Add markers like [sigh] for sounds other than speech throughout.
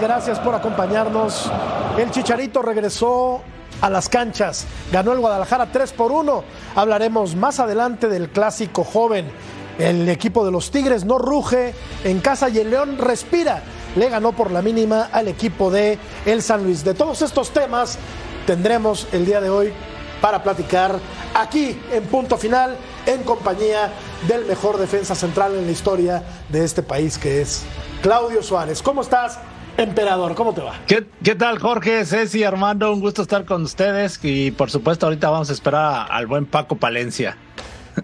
gracias por acompañarnos. El Chicharito regresó a las canchas, ganó el Guadalajara 3 por 1. Hablaremos más adelante del clásico joven. El equipo de los Tigres no ruge en casa y el León respira. Le ganó por la mínima al equipo de El San Luis. De todos estos temas tendremos el día de hoy para platicar aquí en punto final en compañía del mejor defensa central en la historia de este país que es Claudio Suárez. ¿Cómo estás? Emperador, ¿cómo te va? ¿Qué, ¿Qué, tal, Jorge, Ceci, Armando? Un gusto estar con ustedes y por supuesto ahorita vamos a esperar al buen Paco Palencia.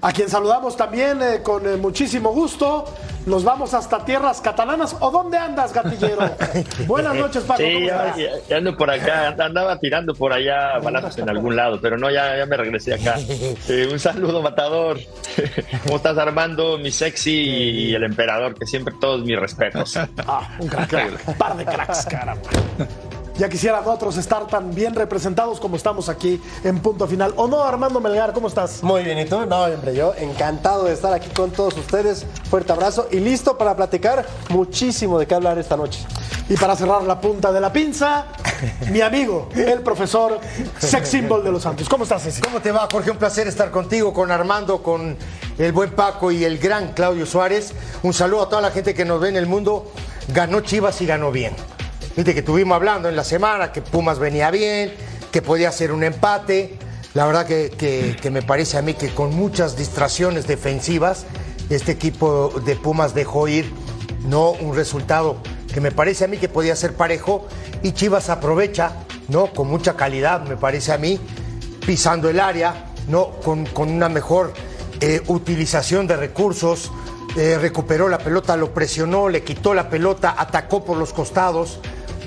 A quien saludamos también eh, con eh, muchísimo gusto. Nos vamos hasta tierras catalanas. ¿O dónde andas, gatillero? [laughs] Buenas noches, Paco. Sí, ya, ya, ando por acá. Andaba tirando por allá balazos en algún lado, pero no, ya, ya me regresé acá. [laughs] Eh, un saludo, matador. [laughs] ¿Cómo estás, Armando, mi sexy y el emperador? Que siempre todos mis respetos. Ah, un crack. un par de cracks, caramba. Ya quisieran otros estar tan bien representados como estamos aquí en punto final. ¿O no, Armando Melgar? ¿Cómo estás? Muy bien, ¿y tú? No, hombre, yo encantado de estar aquí con todos ustedes. Fuerte abrazo y listo para platicar muchísimo de qué hablar esta noche. Y para cerrar la punta de la pinza, [laughs] mi amigo, el profesor Sex Symbol de los Santos. ¿Cómo estás, Ceci? ¿Cómo te va, Jorge? Un placer estar contigo, con Armando, con el buen Paco y el gran Claudio Suárez. Un saludo a toda la gente que nos ve en el mundo. Ganó Chivas y ganó bien. Viste que estuvimos hablando en la semana que Pumas venía bien, que podía ser un empate. La verdad que, me parece a mí que con muchas distracciones defensivas, este equipo de Pumas dejó ir no un resultado que me parece a mí que podía ser parejo y Chivas aprovecha, ¿no? Con mucha calidad, me parece a mí, pisando el área, ¿no? Con, con una mejor eh, utilización de recursos, eh, recuperó la pelota, lo presionó, le quitó la pelota, atacó por los costados.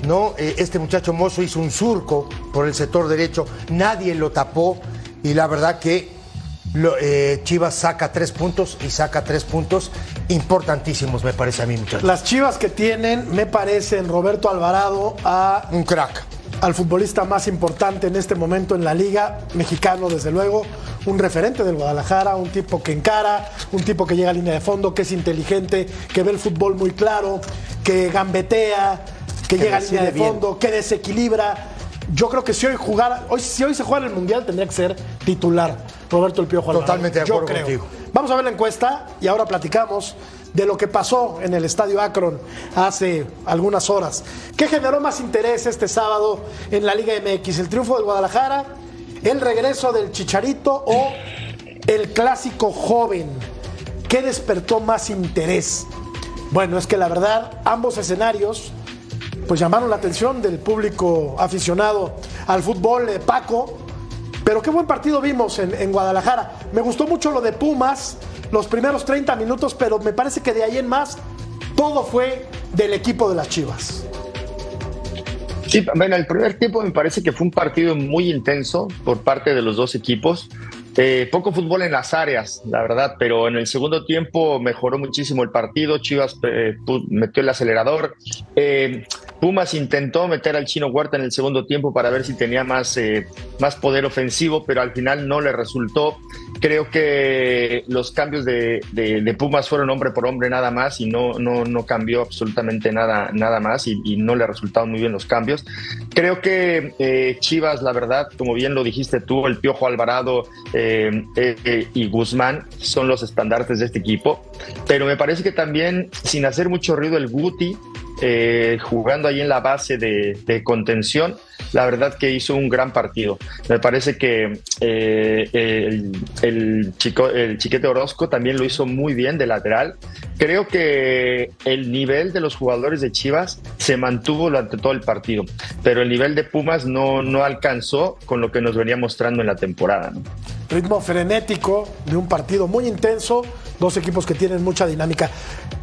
¿No? Eh, este muchacho Mozo hizo un surco por el sector derecho, nadie lo tapó y la verdad que lo, eh, Chivas saca tres puntos y saca tres puntos importantísimos, me parece a mí, muchachos. Las Chivas que tienen, me parecen Roberto Alvarado a. Un crack. Al futbolista más importante en este momento en la liga, mexicano desde luego, un referente del Guadalajara, un tipo que encara, un tipo que llega a línea de fondo, que es inteligente, que ve el fútbol muy claro, que gambetea, que, que llega a línea de fondo, que desequilibra. Yo creo que si hoy jugara, hoy, si hoy se juega el Mundial tendría que ser titular Roberto El Piojo Alvarado. Totalmente de acuerdo Yo creo. contigo. Vamos a ver la encuesta y ahora platicamos de lo que pasó en el Estadio Akron hace algunas horas. ¿Qué generó más interés este sábado en la Liga MX? ¿El triunfo del Guadalajara? ¿El regreso del Chicharito o el clásico joven? ¿Qué despertó más interés? Bueno, es que la verdad, ambos escenarios pues llamaron la atención del público aficionado al fútbol, eh, Paco. Pero qué buen partido vimos en, en, Guadalajara. Me gustó mucho lo de Pumas, los primeros 30 minutos, pero me parece que de ahí en más todo fue del equipo de las Chivas. Sí, bueno, el primer tiempo me parece que fue un partido muy intenso por parte de los dos equipos. Eh, poco fútbol en las áreas, la verdad, pero en el segundo tiempo mejoró muchísimo el partido. Chivas eh, metió el acelerador. Eh, Pumas intentó meter al chino Huerta en el segundo tiempo para ver si tenía más, más poder ofensivo, pero al final no le resultó. Creo que los cambios de, de, Pumas fueron hombre por hombre nada más y no, no, no cambió absolutamente nada, nada más y, no le resultaron muy bien los cambios. Creo que eh, Chivas, la verdad, como bien lo dijiste tú, el Piojo Alvarado eh, y Guzmán son los estandartes de este equipo, pero me parece que también, sin hacer mucho ruido, el Guti eh, jugando ahí en la base de, contención, la verdad que hizo un gran partido. Me parece que eh, el, el, chico, el chiquete Orozco también lo hizo muy bien de lateral. Creo que el nivel de los jugadores de Chivas se mantuvo durante todo el partido, pero el nivel de Pumas no, no alcanzó con lo que nos venía mostrando en la temporada. ¿no? Ritmo frenético de un partido muy intenso, dos equipos que tienen mucha dinámica.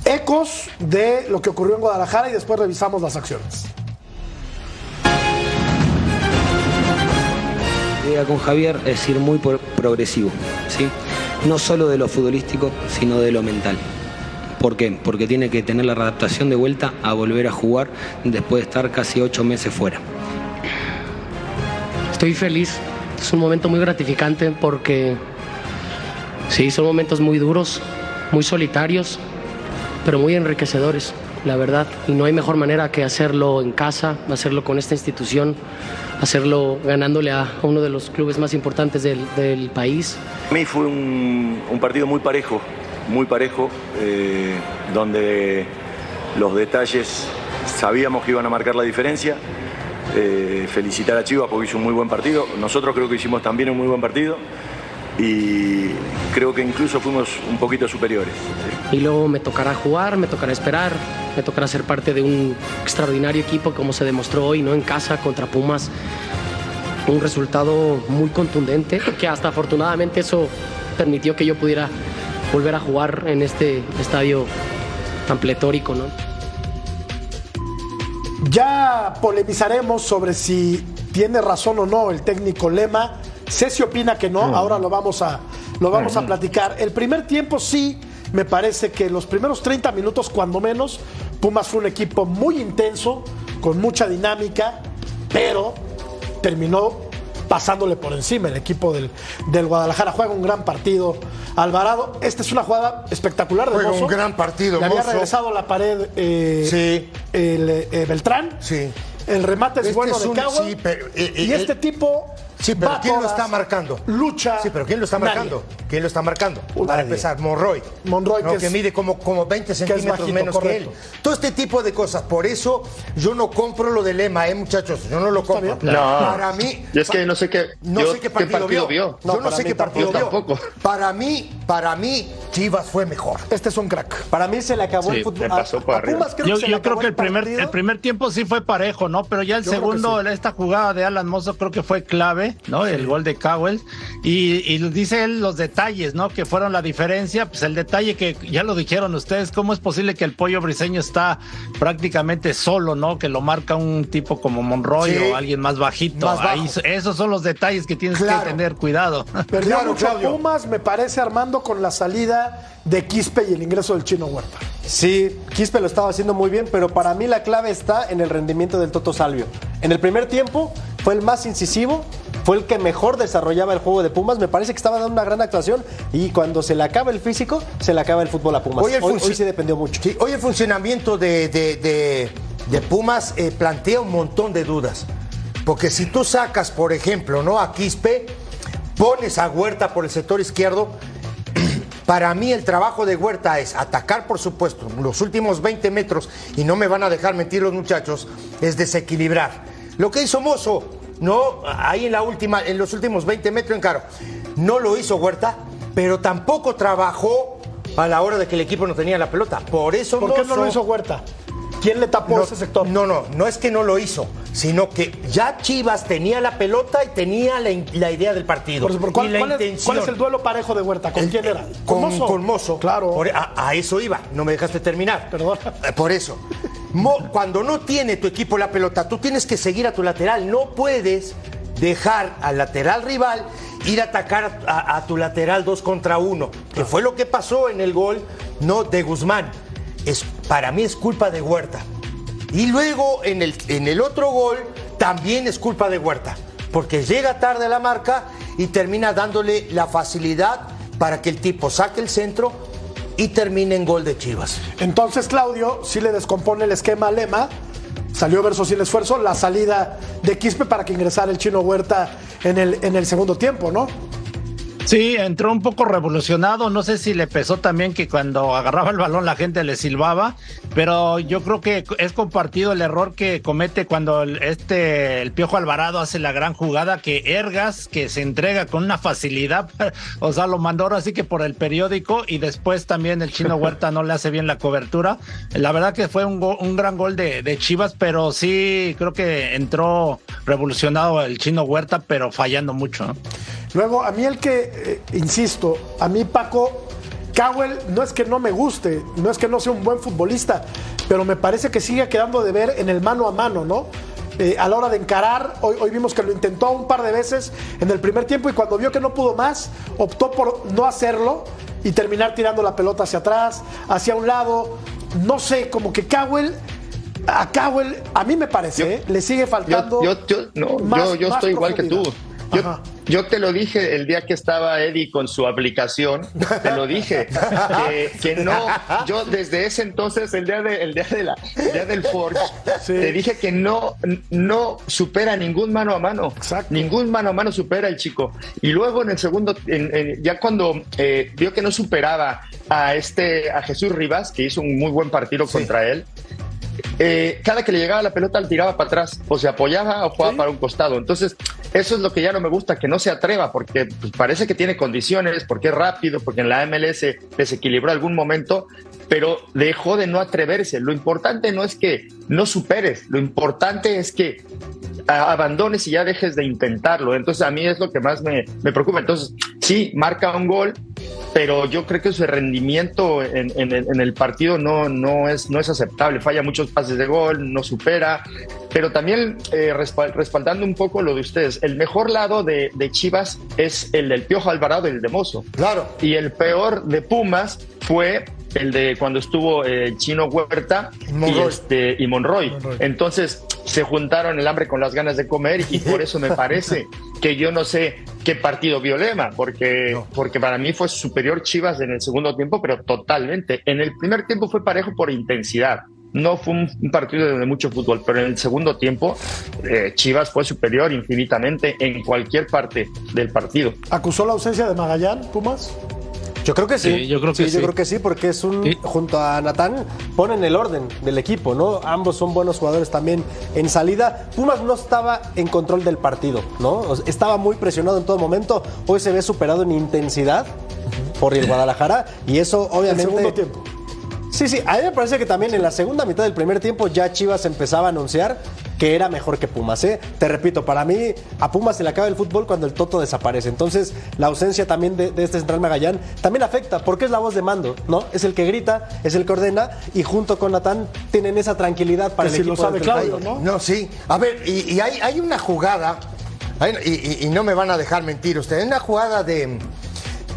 Ecos de lo que ocurrió en Guadalajara y después revisamos las acciones. La idea con Javier es ir muy progresivo, ¿sí? no solo de lo futbolístico, sino de lo mental. ¿Por qué? Porque tiene que tener la adaptación de vuelta a volver a jugar después de estar casi ocho meses fuera. Estoy feliz, es un momento muy gratificante porque sí, son momentos muy duros, muy solitarios, pero muy enriquecedores. la verdad. Y no hay mejor manera que hacerlo en casa, hacerlo con esta institución, hacerlo ganándole a uno de los clubes más importantes del, país. A mí fue un, un partido muy parejo, muy parejo, eh, donde los detalles sabíamos que iban a marcar la diferencia. Eh, felicitar a Chivas porque hizo un muy buen partido. Nosotros creo que hicimos también un muy buen partido y creo que incluso fuimos un poquito superiores. Y luego me tocará jugar, me tocará esperar, me tocará ser parte de un extraordinario equipo como se demostró hoy, ¿no? En casa contra Pumas. Un resultado muy contundente, que hasta afortunadamente eso permitió que yo pudiera volver a jugar en este estadio tan pletórico, ¿no? Ya polemizaremos sobre si tiene razón o no el técnico Lema. Ceci opina que no, ahora lo vamos a, lo vamos a platicar. El primer tiempo sí, me parece que los primeros 30 minutos, cuando menos, Pumas fue un equipo muy intenso, con mucha dinámica, pero terminó pasándole por encima el equipo del, del Guadalajara. Juega un gran partido. Alvarado, esta es una jugada espectacular de Juega Mozo. un gran partido, Le había Mozo. regresado la pared eh, Sí. el, eh, Beltrán. Sí. El remate es Este bueno es de un- Cowell. sí, pero, eh, y este tipo. Sí, pero va ¿quién lo está marcando? Lucha. Sí, pero ¿quién lo está Nadie. marcando? ¿Quién lo está marcando? Nadie. Para empezar, Monroy. Monroy, No, que mide como, como 20 centímetros bajito, menos que él. Todo este tipo de cosas. Por eso yo no compro lo del lema, ¿eh, muchachos? Yo no lo compro. No. Para mí. Y es que no sé qué, No yo- sé qué partido, vio. No, yo no sé qué partido tampoco. vio. Tampoco. Para mí, para mí, Chivas fue mejor. Este es un crack. Para mí se le acabó Sí, el fútbol. pasó a- a arriba. Pumas creo Yo, que se yo le creo acabó que el primer, partido. el primer tiempo sí fue parejo, ¿no? Pero ya el segundo, sí. esta jugada de Alan Mozo creo que fue clave, ¿no? El gol de Cowell. Y, y dice él los detalles, ¿no? Que fueron la diferencia. Pues el detalle que ya lo dijeron ustedes, ¿cómo es posible que el pollo briseño está prácticamente solo, ¿no? Que lo marca un tipo como Monroy Sí. o alguien más bajito. Más bajo. Ahí, esos son los detalles que tienes Claro. que tener cuidado. [laughs] Perdió Claro, mucho Claudio. Pumas, me parece, Armando, con la salida de Quispe y el ingreso del Chino Huerta. Sí, Quispe lo estaba haciendo muy bien, pero para mí la clave está en el rendimiento del Toto Salvio. En el primer tiempo fue el más incisivo, fue el que mejor desarrollaba el juego de Pumas. Me parece que estaba dando una gran actuación y cuando se le acaba el físico, se le acaba el fútbol a Pumas. Hoy el hoy, funci- hoy sí dependió mucho. Sí, hoy el funcionamiento de, de- de- de Pumas eh, plantea un montón de dudas. Porque si tú sacas, por ejemplo, ¿no? a Quispe, pones a Huerta por el sector izquierdo, [clears throat] para mí el trabajo de Huerta es atacar, por supuesto, los últimos 20 metros, y no me van a dejar mentir los muchachos, es desequilibrar. Lo que hizo Mozo, no, ahí en la última, en los últimos 20 metros en caro, no lo hizo Huerta, pero tampoco trabajó a la hora de que el equipo no tenía la pelota. Por eso ¿Por qué no Mozo- lo hizo Huerta? ¿Quién le tapó no, ese sector? No, no, no es que no lo hizo, sino que ya Chivas tenía la pelota y tenía la, idea del partido. Por eso, ¿por cuál, y la cuál es, cuál es el duelo parejo de Huerta? ¿Con El- quién era? Con, con Mozo. Claro. Por- a, a eso iba, no me dejaste terminar. Perdón. Eh, Por eso. Mo- cuando no tiene tu equipo la pelota, tú tienes que seguir a tu lateral. No puedes dejar al lateral rival ir a atacar a, a tu lateral dos contra uno, que fue lo que pasó en el gol no de Guzmán. Es, para mí es culpa de Huerta. Y luego en el, en el otro gol también es culpa de Huerta, porque llega tarde a la marca y termina dándole la facilidad para que el tipo saque el centro y termine en gol de Chivas. Entonces, Claudio sí le descompone el esquema Lema. Salió verso sin esfuerzo. La salida de Quispe para que ingresara el chino Huerta en el, en el segundo tiempo, ¿no? Sí, entró un poco revolucionado. No sé si le pesó también que cuando agarraba el balón la gente le silbaba, pero yo creo que es compartido el error que comete cuando el- este el Piojo Alvarado hace la gran jugada que Ergas que se entrega con una facilidad, [laughs] o sea, lo mandó ahora sí que por el periódico y después también el Chino Huerta no le hace bien la cobertura. La verdad que fue un, go- un gran gol de, de Chivas, pero sí creo que entró revolucionado el Chino Huerta, pero fallando mucho. ¿no? Luego, a mí el que, eh, insisto, a mí Paco Cowell no es que no me guste, no es que no sea un buen futbolista, pero me parece que sigue quedando de ver en el mano a mano, ¿no? Eh, a la hora de encarar, hoy, hoy vimos que lo intentó un par de veces en el primer tiempo y cuando vio que no pudo más, optó por no hacerlo y terminar tirando la pelota hacia atrás, hacia un lado. No sé, como que Cowell, a Cowell, a mí me parece, Yo- ¿eh? le sigue faltando. Yo, yo, yo- no, más- yo, yo más estoy igual que tú. Yo, yo te lo dije el día que estaba Eddie con su aplicación, te lo dije, [laughs] que, que no, yo desde ese entonces, el día, de, el día, de la, el día del Forge, Sí. te dije que no, no supera ningún mano a mano, Exacto. ningún mano a mano supera el chico. Y luego en el segundo, en- en- ya cuando eh, vio que no superaba a este, a Jesús Rivas, que hizo un muy buen partido contra él, eh, cada que le llegaba la pelota le tiraba para atrás, o se apoyaba o jugaba para un costado. Entonces, eso es lo que ya no me gusta, que no se atreva, porque pues, parece que tiene condiciones, porque es rápido, porque en la MLS desequilibró algún momento, pero dejó de no atreverse. Lo importante no es que no superes, lo importante es que abandones y ya dejes de intentarlo. Entonces, a mí es lo que más me, me preocupa. Entonces, sí, marca un gol, pero yo creo que su rendimiento en, en el- en el partido no, no, es, no es aceptable. Falla muchos pases de gol, no supera. Pero también eh, respal- respaldando un poco lo de ustedes, el mejor lado de, de Chivas es el del Piojo Alvarado y el de Mozo. Claro. Y el peor de Pumas fue el de cuando estuvo eh, Chino Huerta Y este, y Monroy. Monroy. Entonces se juntaron el hambre con las ganas de comer y por eso me parece [laughs] que yo no sé qué partido vio Lema, porque, porque para mí fue superior Chivas en el segundo tiempo, pero totalmente. En el primer tiempo fue parejo por intensidad. No fue un, un partido de mucho fútbol, pero en el segundo tiempo eh, Chivas fue superior infinitamente en cualquier parte del partido. ¿Acusó la ausencia de Magallán, Pumas? Yo creo que sí. Sí, yo creo que Yo sí. creo que sí, porque es un. Sí. Junto a Natán, ponen el orden del equipo, ¿no? Ambos son buenos jugadores también en salida. Pumas no estaba en control del partido, ¿no? Estaba muy presionado en todo momento. Hoy se ve superado en intensidad por el Guadalajara. Y eso, El obviamente. segundo tiempo. Sí, sí, a mí me parece que también en la segunda mitad del primer tiempo ya Chivas empezaba a anunciar que era mejor que Pumas. ¿eh? Te repito, para mí a Pumas se le acaba el fútbol cuando el Toto desaparece. Entonces la ausencia también de, de este central Magallán también afecta porque es la voz de mando, ¿no? Es el que grita, es el que ordena y junto con Natán tienen esa tranquilidad para Que el si lo equipo sabe Claudio. ¿no? No, sí. A ver, y, y hay, hay una jugada, hay- y, y- y no me van a dejar mentir ustedes, hay una jugada de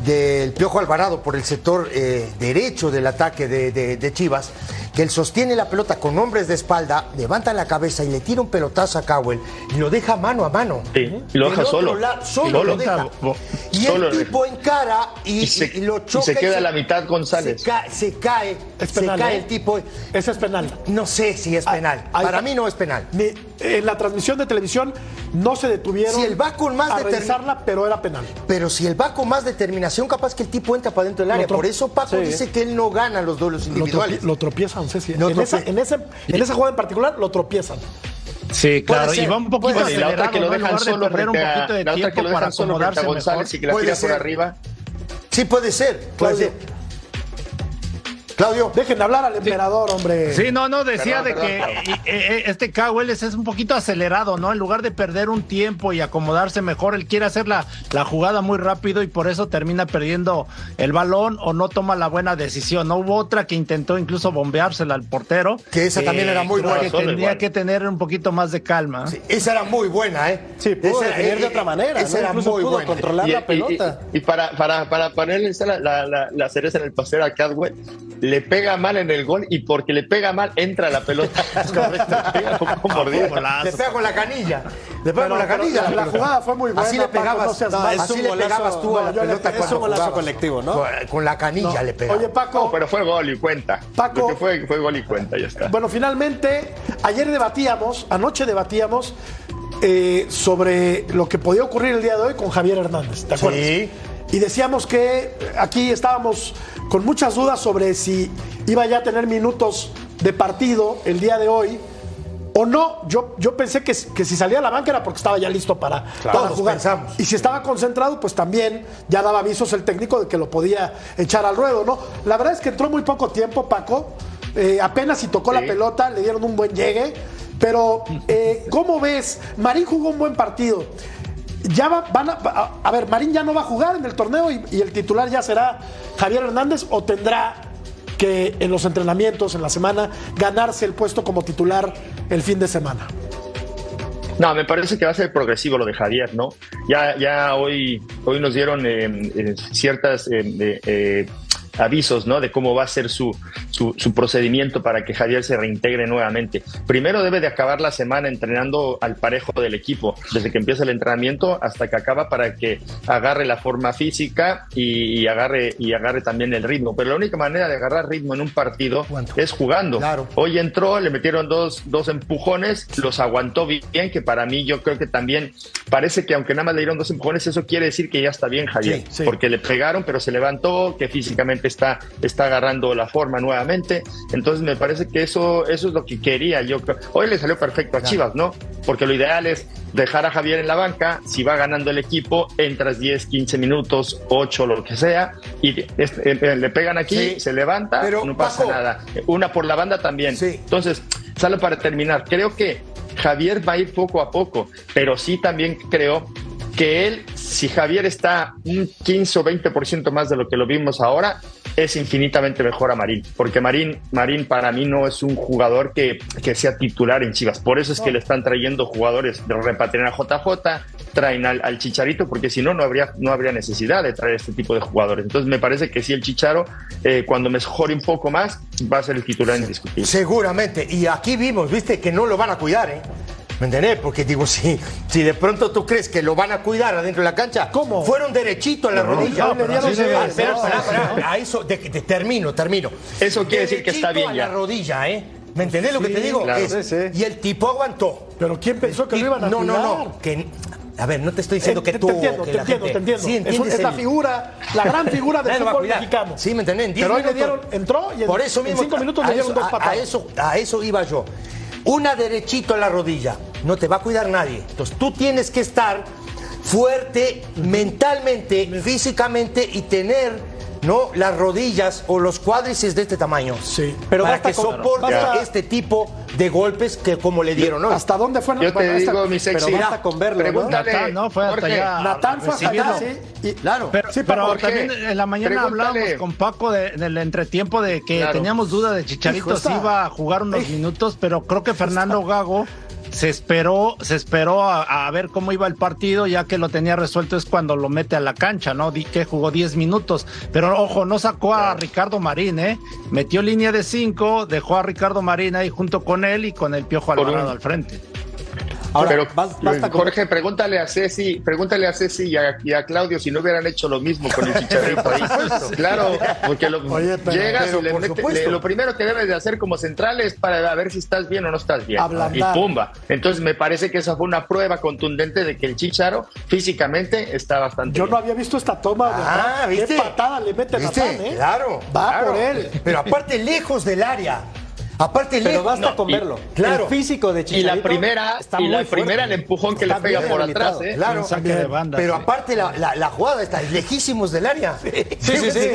del Piojo Alvarado por el sector eh, derecho del ataque de, de- de Chivas, que él sostiene la pelota con hombres de espalda, levanta la cabeza y le tira un pelotazo a Cowell y lo deja mano a mano. Sí, y lo Del deja otro solo. lado, solo Y lo deja, Y solo el tipo encara y, Y se- y- lo y choca. se queda a la mitad González. Se cae, se cae, Es se penal, cae ¿eh? el tipo. Ese es penal. No sé si es Ah, penal. ahí Para mí no es penal. Ni- en la transmisión de televisión no se detuvieron Si él va con más a revisarla, pero era penal. Pero si él va con más determinación, capaz que el tipo entra para dentro del área. Por eso Paco Sí. dice que él no gana los duelos Lo, individuales. lo tropiezan, En, esa, en, ese, en esa jugada en particular lo tropiezan. Sí, claro, y va un poquito y la otra que lo dejan lugar de perder un poquito de la otra que tiempo lo para dejan solo a acomodarse González mejor. y que la Puede tira ser. por arriba. Sí, puede ser. Puede Claudio. ser. Claudio. Dejen de hablar al emperador, hombre. Sí, no, no, decía Perdón, de que perdón. Eh, este Cowell es, es un poquito acelerado, ¿no? En lugar de perder un tiempo y acomodarse mejor, él quiere hacer la, la jugada muy rápido y por eso termina perdiendo el balón o no toma la buena decisión. No hubo otra que intentó incluso bombeársela al portero. Que esa también era muy creo buena. que igual. que tener un poquito más de calma. Sí, esa era muy buena, ¿eh? Sí, pudo Esa- definir de eh, otra eh, manera, Esa ¿no? era Incluso muy pudo buena. controlar la y, pelota. y- y para, para, para ponerle la, la, la- la cereza en el pastel a Cadwell, le pega mal en el gol y porque le pega mal entra la pelota. [laughs] Le pega con la canilla. Le pega Pero- con la canilla. la- jugada fue muy buena, Así le Paco, pegabas, no seas no, mal. así Es un le golazo- pegabas tú a la no, yo le- pelota es un golazo colectivo, ¿no? Con, con la canilla le pegaba. Oye, Paco. No, pero fue gol y cuenta. Paco. Lo que fue, fue gol y cuenta, ya está. Bueno, finalmente, ayer debatíamos, anoche debatíamos eh, sobre lo que podía ocurrir el día de hoy con Javier Hernández. ¿Te acuerdas? Sí. Y decíamos que aquí estábamos con muchas dudas sobre si iba ya a tener minutos de partido el día de hoy o no. Yo, yo pensé que, que si salía a la banca era porque estaba ya listo para, para Todos jugar. pensamos. Y si estaba concentrado, pues también ya daba avisos el técnico de que lo podía echar al ruedo, ¿no? La verdad es que entró muy poco tiempo, Paco. Eh, apenas si tocó la pelota, le dieron un buen llegue. Pero, eh, [laughs] ¿cómo ves? Marín jugó un buen partido. Ya va- van a, a- a ver, Marín ya no va a jugar en el torneo y, y el titular ya será Javier Hernández o tendrá que en los entrenamientos, en la semana, ganarse el puesto como titular el fin de semana. No, me parece que va a ser progresivo lo de Javier, ¿no? Ya, ya hoy, hoy nos dieron eh, eh, ciertas eh, avisos, ¿no? De cómo va a ser su, su, su procedimiento para que Javier se reintegre nuevamente. Primero debe de acabar la semana entrenando al parejo del equipo, desde que empieza el entrenamiento hasta que acaba para que agarre la forma física y, y agarre y agarre también el ritmo. Pero la única manera de agarrar ritmo en un partido es jugando. Claro. Hoy entró, le metieron dos, dos empujones, los aguantó bien, que para mí yo creo que también parece que aunque nada más le dieron dos empujones, eso quiere decir que ya está bien Javier, Sí, sí. porque le pegaron, pero se levantó, que físicamente está, está agarrando la forma nuevamente. Entonces me parece que eso, eso es lo que quería. Yo. Hoy le salió perfecto a Chivas, ¿no? Porque lo ideal es dejar a Javier en la banca, si va ganando el equipo, entras 10, 15 minutos, 8, lo que sea, y este, eh, le pegan aquí, Sí. se levanta, Pero, no pasa Paco, nada. Una por la banda también. Sí. Entonces, solo para terminar, creo que Javier va a ir poco a poco, pero sí también creo que él, si Javier está un 15 o 20% más de lo que lo vimos ahora, es infinitamente mejor a Marín, porque Marín, Marín para mí no es un jugador que, que sea titular en Chivas, por eso es que le están trayendo jugadores de repatriar a JJ, traen al, al Chicharito, porque si no, no habría, no habría necesidad de traer este tipo de jugadores. Entonces me parece que sí, el Chicharo, eh, cuando mejore un poco más, va a ser el titular indiscutible. Seguramente. Y aquí vimos, viste, que no lo van a cuidar, ¿eh? ¿Me entendés? Porque digo, si, si de pronto tú crees que lo van a cuidar adentro de la cancha, ¿Cómo? Fueron derechito a la rodilla. no, pero Ah, espera, espera, ¿no? espera, a eso, de- de- termino, termino. Eso quiere decir que está bien a ya. la rodilla, ¿eh? ¿Me entendés lo que te digo? claro. Es- Sí, sí. Y el tipo aguantó. Pero ¿quién pensó que Y- lo iban a no, cuidar? no, no, que- a ver, no te estoy diciendo que te, tú. te entiendo, que te la entiendo, gente- te entiendo. Sí, es, la figura, la gran figura del a fútbol mexicano. Sí, me entendés. Pero hoy le dieron, entró y en, Por eso en mismo, cinco minutos a le dieron dos a- patadas. A eso, a eso iba yo. Una derechito en la rodilla. No te va a cuidar nadie. Entonces tú tienes que estar fuerte mentalmente, físicamente y tener ¿no? las rodillas o los cuádriceps de este tamaño. Sí. Pero para basta que con- soporte basta- este tipo de golpes que como le dieron hoy. ¿Hasta dónde fue? Yo te Bueno, esta- digo, mi sexy. pero basta con verlo, ¿no? Natán, no, fue hasta Jorge, allá. Natán fue hasta allá, sí. Y- Claro. Pero, Sí, pero Jorge, también en la mañana hablábamos con Paco de- en el entretiempo de que Claro. teníamos duda de Chicharito Hijo, si iba a jugar unos Ey. minutos, pero creo que Fernando Gago se esperó, se esperó a, a ver cómo iba el partido, ya que lo tenía resuelto es cuando lo mete a la cancha, ¿no? Di que jugó 10 minutos. Pero ojo, no sacó a Ricardo Marín, ¿eh? Metió línea de 5, dejó a Ricardo Marín ahí junto con él y con el Piojo Alvarado al frente. Ahora, Pero, bas- basta con- Jorge, pregúntale a Ceci, pregúntale a Ceci y a, y a Claudio si no hubieran hecho lo mismo con el chicharrito ahí. [laughs] claro, porque lo, Oye, pero- llegas pero y le por mete- supuesto. le- lo primero que debes de hacer como central es para ver si estás bien o no estás bien. Ablandar. Y pumba. Entonces me parece que esa fue una prueba contundente de que el chicharo físicamente está bastante Yo bien. no había visto esta toma. de Ah. ¿viste? Qué patada le mete ¿Viste? Natán, ¿eh? Claro. Va claro. por él. Pero aparte lejos del área. Aparte Pero lejos. basta no, con y- verlo. claro. El físico de y Chicharito la primera, está y la muy fuerte. primera el empujón que le pega por atrás, ¿eh? Claro, de banda, pero sí. aparte la, la- la jugada está lejísimos del área. Sí, sí, sí,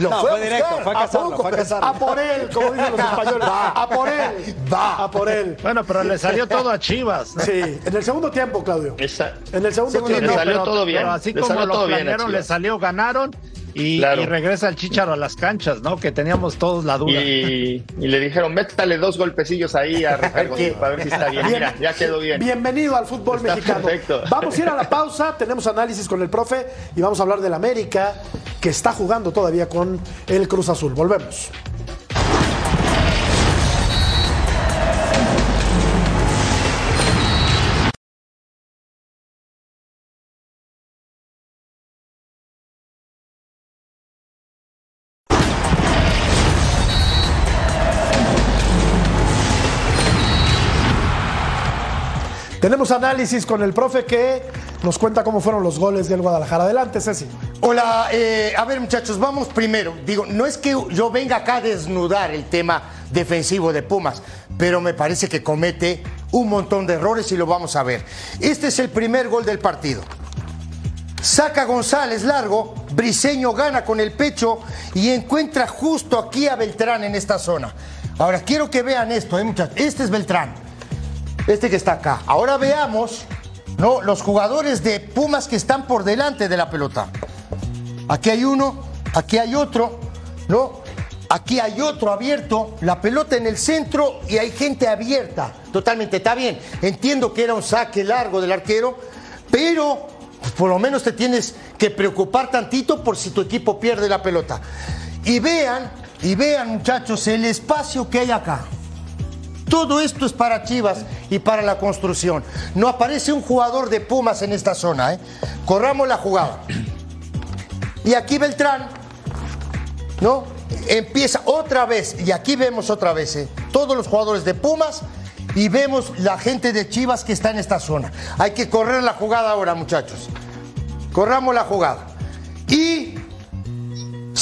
Lo no, fue, a fue directo, fue a fue a por él, como dicen los [laughs] españoles. Va. A por él. Va. A por él. Bueno, pero le salió todo a Chivas. ¿no? Sí, en el segundo tiempo, Claudio. Esa- En el segundo Sí, tiempo. le salió todo bien, Pero así le como salió lo todo bien a planearon, le salió, ganaron y, Claro. y regresa el Chicharo a las canchas, ¿no? Que teníamos todos la duda. Y, y le dijeron, métale dos golpecillos ahí a [laughs] Ricardo para ver si está bien. Mira, ya quedó bien. Bienvenido al fútbol Está mexicano. perfecto. Vamos a ir a la pausa, tenemos análisis con el profe y vamos a hablar del América, que está jugando todavía con el Cruz Azul. Volvemos. Tenemos análisis con el profe que nos cuenta cómo fueron los goles del Guadalajara. Adelante, Ceci. Hola, eh, a ver muchachos, vamos primero. Digo, no es que yo venga acá a desnudar el tema defensivo de Pumas, pero me parece que comete un montón de errores y lo vamos a ver. Este es el primer gol del partido. Saca González largo, Briseño gana con el pecho y encuentra justo aquí a Beltrán en esta zona. Ahora quiero que vean esto, eh, muchachos. Este es Beltrán. Este que está acá. Ahora veamos ¿no? los jugadores de Pumas que están por delante de la pelota. Aquí hay uno, aquí hay otro, ¿no? Aquí hay otro abierto, la pelota en el centro y hay gente abierta. Totalmente, está bien. Entiendo que era un saque largo del arquero, pero pues, por lo menos te tienes que preocupar tantito por si tu equipo pierde la pelota. y vean, y vean muchachos, el espacio que hay acá. Todo esto es para Chivas y para la construcción. No aparece un jugador de Pumas en esta zona. ¿eh? Corramos la jugada. Y aquí Beltrán, ¿no? Empieza otra vez, y aquí vemos otra vez, ¿eh? todos los jugadores de Pumas y vemos la gente de Chivas que está en esta zona. Hay que correr la jugada ahora, muchachos. Corramos la jugada. Y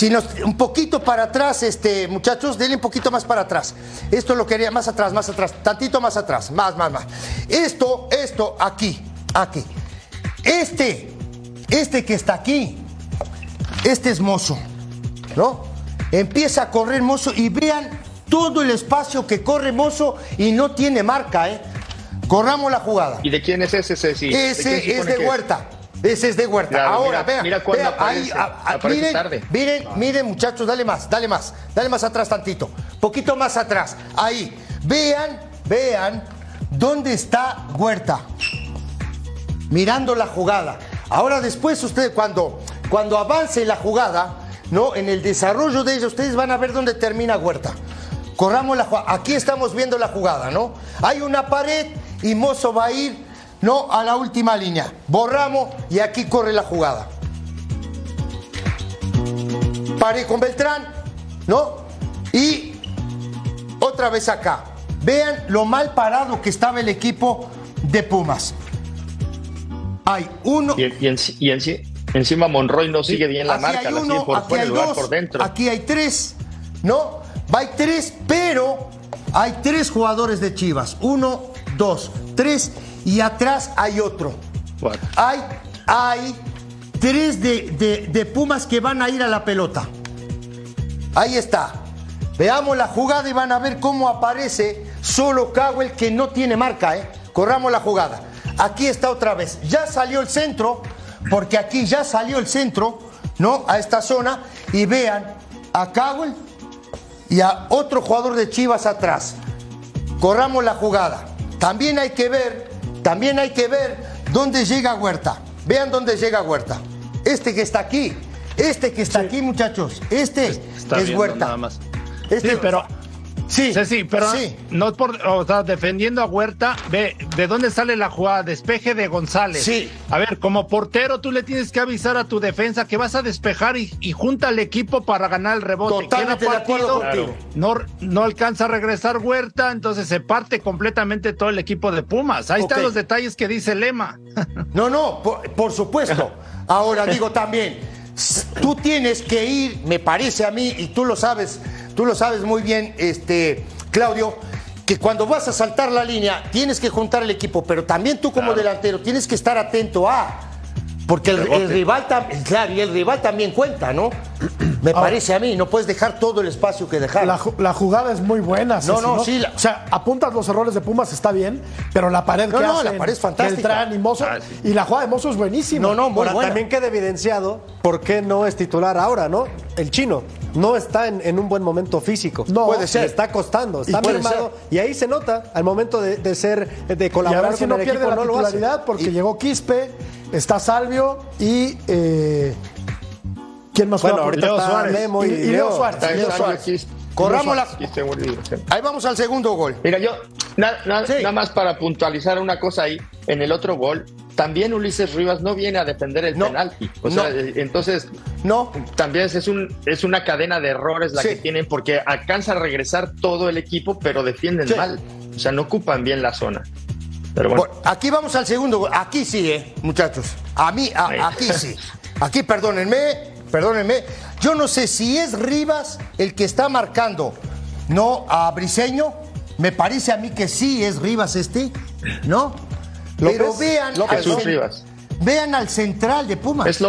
si nos, un poquito para atrás, este, muchachos, denle un poquito más para atrás. Esto lo quería más atrás, más atrás, tantito más atrás, más, más, más. Esto, esto, aquí, aquí. Este, este que está aquí, este es mozo, ¿no? Empieza a correr mozo y vean todo el espacio que corre mozo y no tiene marca, ¿eh? Corramos la jugada. ¿Y de quién es ese, Ceci? ¿De quién Ese se es de que? Huerta. Ese es de Huerta. Claro, Ahora, mira- vean, mira vean, ahí, a- miren, tarde. miren, miren, muchachos, dale más, dale más, dale más atrás tantito, poquito más atrás. Ahí, vean, vean dónde está Huerta, mirando la jugada. Ahora después ustedes cuando cuando avance la jugada, no, en el desarrollo de ella ustedes van a ver dónde termina Huerta. Corramos la jugada. Aquí estamos viendo la jugada, ¿no? Hay una pared y Mozo va a ir, ¿no? A la última línea. Borramos y aquí corre la jugada. Pare con Beltrán, ¿no? Y otra vez acá. Vean lo mal parado que estaba el equipo de Pumas. Hay uno. Y, y enci- y enci- encima Monroy no sigue bien la Aquí marca, hay la uno, por aquí fuera, hay dos, por dentro. aquí hay tres, ¿no? Hay tres, pero hay tres jugadores de Chivas. Uno, dos, tres, y atrás hay otro. Hay, hay tres de, de- de Pumas que van a ir a la pelota. Ahí está. Veamos la jugada y van a ver cómo aparece solo Cowell que no tiene marca, ¿eh? Corramos la jugada. Aquí está otra vez. Ya salió el centro, porque aquí ya salió el centro, ¿no? A esta zona. Y vean a Cowell y a otro jugador de Chivas atrás. Corramos la jugada. También hay que ver, también hay que ver dónde llega Huerta. Vean dónde llega Huerta. Este que está aquí, este que está aquí, muchachos, este Está es Huerta. nada más. Este- Sí, pero sí, Sí, sí, pero sí. no es por, o sea, defendiendo a Huerta, ve, ¿de dónde sale la jugada? Despeje de González. Sí. A ver, como portero tú le tienes que avisar a tu defensa que vas a despejar y, y junta al equipo para ganar el rebote. Totalmente Queda de acuerdo partido. No, no alcanza a regresar Huerta, entonces se parte completamente todo el equipo de Pumas. Ahí están los detalles que dice Lema. [laughs] No, no, por, por supuesto. Ahora digo también, tú tienes que ir, me parece a mí, y tú lo sabes, tú lo sabes muy bien, este, Claudio, que cuando vas a saltar la línea tienes que juntar el equipo, pero también tú como delantero tienes que estar atento a. Porque el, el rival también, claro, y el rival también cuenta, ¿no? Me parece a mí, no puedes dejar todo el espacio que dejar. La, ju- la jugada es muy buena. No, no, sí, la- O sea, apuntas los errores de Pumas, está bien, pero la pared No, que no, hacen la pared es fantástica. Beltrán y Mozo, Ah, sí. y la jugada de Mozo es buenísima. No, no, muy Ahora, buena. también queda evidenciado por qué no es titular ahora, ¿no? El chino no está en, en un buen momento físico. No, Puede ser. Le está costando, está mermado. Y ahí se nota al momento de, de ser, de Y a colaborar ver si con no el pierde equipo, la no titularidad porque Y- llegó Quispe, está Salvio y. eh, ¿Quién más Bueno, juega? ahorita Leo está Suárez. Memo y, y, y Leo Leo. Suárez. Leo Suárez. Corramos la-. Ahí vamos al segundo gol. Mira, yo, na- na- Sí. nada más para puntualizar una cosa ahí, en el otro gol, también Ulises Rivas no viene a defender el No, penalti. O no. sea, eh, entonces, No, también es, un, es una cadena de errores la Sí. que tienen, porque alcanza a regresar todo el equipo, pero defienden Sí. mal. O sea, no ocupan bien la zona. Pero bueno, Bueno, aquí vamos al segundo. Aquí sí, eh, muchachos. A mí, a- aquí sí. Aquí, perdónenme, perdónenme. Yo no sé si es Rivas el que está marcando, no a Briseño. Me parece a mí que sí es Rivas este, ¿no? Pero López, vean, López, al, Rivas. vean al central de Pumas. es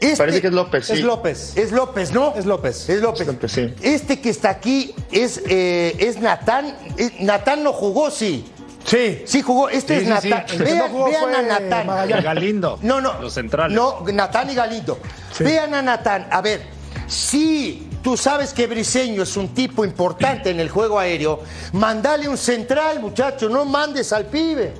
Este- parece que es López, sí. Es López. Es López, ¿no? Es López. Es López. Es López, sí. Este que está aquí es, eh, es Natán. Eh, Natán no jugó, sí. Sí. Sí jugó. Este Sí, es sí, sí. Natán. Vean, no a Natán. Magallanes. Galindo. No, no. Los centrales. No, Natán y Galindo. Vean a Natán. A ver, si tú sabes que Briseño es un tipo importante en el juego aéreo, mandale un central, muchacho. No mandes al pibe.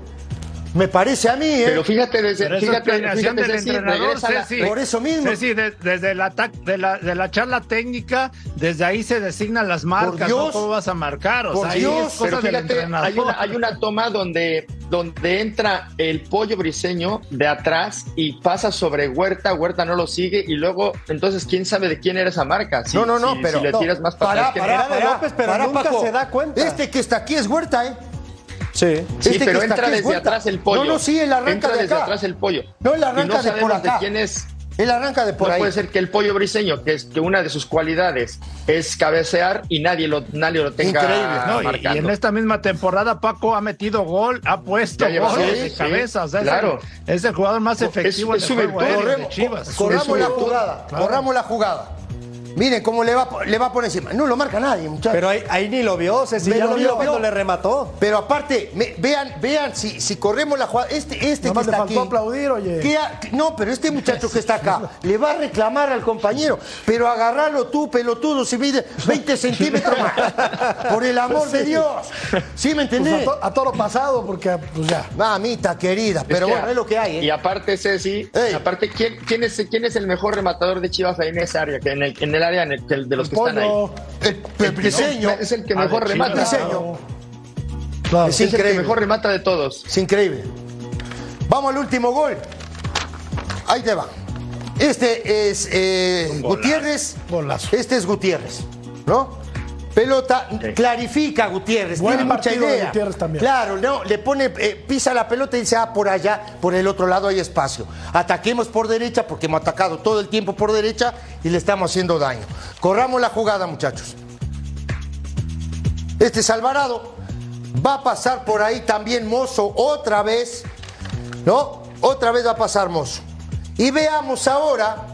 Me parece a mí, ¿eh? Pero fíjate, desde, Pero fíjate, fíjate, del Ceci, entrenador, regresa la- Ceci. Por eso mismo. Sí, de- desde el ataque de la, de la charla técnica, desde ahí se designan las marcas, Dios. ¿no? ¿Cómo vas a marcar? O Por sea, Dios. Pero fíjate, hay una, hay una toma donde, donde entra el pollo briseño de atrás y pasa sobre Huerta, Huerta no lo sigue y luego, entonces, ¿quién sabe de quién era esa marca? Si- no, no, no, si- pero si le no. tiras más para de pará, López, pero pará, nunca Paco. se da cuenta. Este que está aquí es Huerta, ¿eh? Sí. Sí, Este pero está entra desde atrás el pollo. No, no, sí, él arranca entra de desde acá. atrás el pollo. No, él y arranca no de por sabemos acá. de quién es. Él arranca de por no ahí. puede ser que el pollo briseño, que es que una de sus cualidades es cabecear y nadie lo, nadie lo tenga Increíble. No, y- y, en esta misma temporada Paco ha metido gol, ha puesto seis, de sí, cabeza. o sea, es claro. el- es, el, jugador más efectivo es en el juego Corremos, Chivas. corramos la jugada, corramos la jugada. Miren cómo le va, le va a poner encima. No lo marca nadie, muchachos. Pero ahí, ahí ni lo vio, Ceci, Me ya lo lo vio, cuando le remató. Pero aparte, me- vean, vean si, si corremos la jugada. Este, este que Nomás está faltó aquí. aplaudir, oye. ¿qué ha- no, pero este muchacho que está acá [laughs] le va a reclamar al compañero. Pero agarrarlo tú, pelotudo, si mide 20 centímetros más. Por el amor de Dios. ¿Sí me Pues entendés? a, to- a toro pasado, porque pues ya. Mamita querida. Es Pero que bueno, a- es lo que hay. ¿eh? Y aparte, Ceci, Ey. aparte, ¿quién, quién, es, ¿quién es el mejor rematador de Chivas ahí en esa área? Que en, el, en el área en el, que- de los que están ahí. Pollo. El, el briseño Es el que mejor remata. Briseño. Claro. Es Es el que mejor remata de todos. Es increíble. Vamos al último gol. Ahí te va. Este es eh, Gutiérrez. Golazo. Este es Gutiérrez, ¿no? Pelota, clarifica Gutiérrez, Buen tiene mucha idea. Gutiérrez también. Claro, no, le pone, eh, pisa la pelota y dice, ah, por allá, por el otro lado hay espacio. Ataquemos por derecha porque hemos atacado todo el tiempo por derecha y le estamos haciendo daño. Corramos la jugada, muchachos. Este es Alvarado. Va a pasar por ahí también Mozo otra vez. ¿No? Otra vez va a pasar Mozo. Y veamos ahora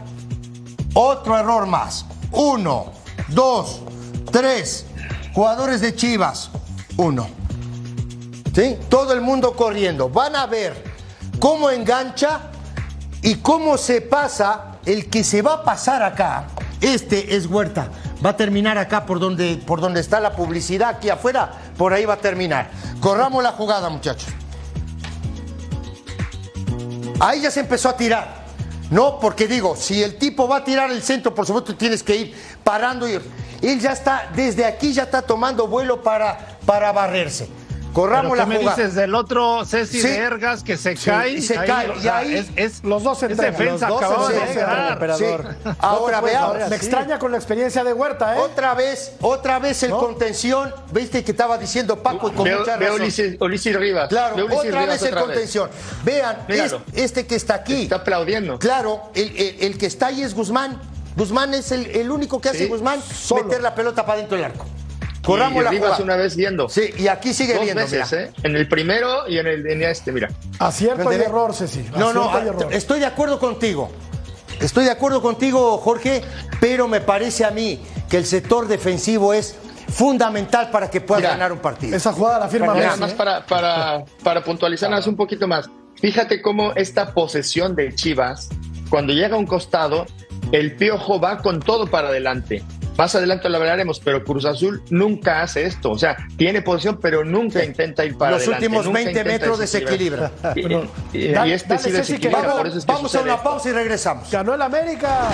otro error más. Uno, dos, tres. Jugadores de Chivas. Uno. ¿Sí? Todo el mundo corriendo. Van a ver cómo engancha y cómo se pasa. El que se va a pasar acá, este es Huerta. Va a terminar acá por donde, por donde está la publicidad, aquí afuera. Por ahí va a terminar. Corramos la jugada, muchachos. Ahí ya se empezó a tirar. No, porque digo, si el tipo va a tirar el centro, por supuesto tienes que ir parando y él ya está, desde aquí ya está tomando vuelo para, para barrerse. Corramos ¿Pero la ¿Qué me jugada. dices del otro Ceci Sí. Vergas que se Sí, cae? y se cae, o y ahí es, es- los dos se es defensa, los dos se de emperador. Sí. [laughs] Ahora veamos. Me extraña con la experiencia de Huerta, ¿eh? Otra vez, otra vez el ¿No? contención. ¿Viste que estaba diciendo Paco y con Veo, mucha veo razón? Ulises, Ulises Rivas. Claro, Veo Ulises otra Rivas vez el contención. Vean, es- este que está aquí. Está aplaudiendo. Claro, el, el- el que está ahí es Guzmán. Guzmán es el, el único que hace Sí, Guzmán solo. meter la pelota para dentro del arco. Y Corramos la Rivas jugada. una vez viendo. Sí, y aquí sigue Dos viendo. veces, mira. ¿eh? En el primero y en el en este, mira. Acierto y error, Ceci. No, no, y ah, error. estoy de acuerdo contigo. Estoy de acuerdo contigo, Jorge, pero me parece a mí que el sector defensivo es fundamental para que pueda Mira, ganar un partido. Esa jugada la firma Nada Messi. más ¿eh? para, para, para puntualizarnos un poquito más. Fíjate cómo esta posesión de Chivas, cuando llega a un costado, el piojo va con todo para adelante. Más adelante lo hablaremos, pero Cruz Azul nunca hace esto. O sea, tiene posición, pero nunca intenta ir para Los adelante. últimos nunca 20 intenta metros desequilibra. Y, y- y Dale, este dale, sí Ceci, que desequilibra, vamos- por eso es que Vamos a una esto. pausa y regresamos. Ganó el América.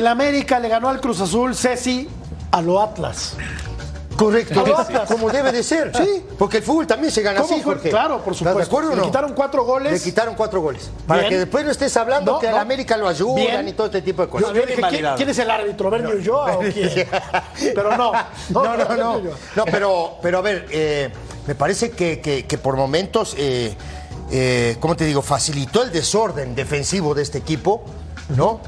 El América le ganó al Cruz Azul, Ceci, a lo Atlas. Correcto, como debe de ser, sí, porque el fútbol también se gana ¿Cómo así? Jorge. Claro, por ¿Estás supuesto. de acuerdo o Le no? quitaron cuatro goles. Le quitaron cuatro goles. Para Bien. que después no estés hablando No, que no. la América lo ayudan Bien. y todo este tipo de cosas. yo dije, ¿quién, es el árbitro? ¿Bernio Ulloa o [laughs] quién? Pero no. No, no, no. No, pero, pero a ver, eh, me parece que, que- que por momentos, eh, eh, ¿cómo te digo? Facilitó el desorden defensivo de este equipo, ¿no?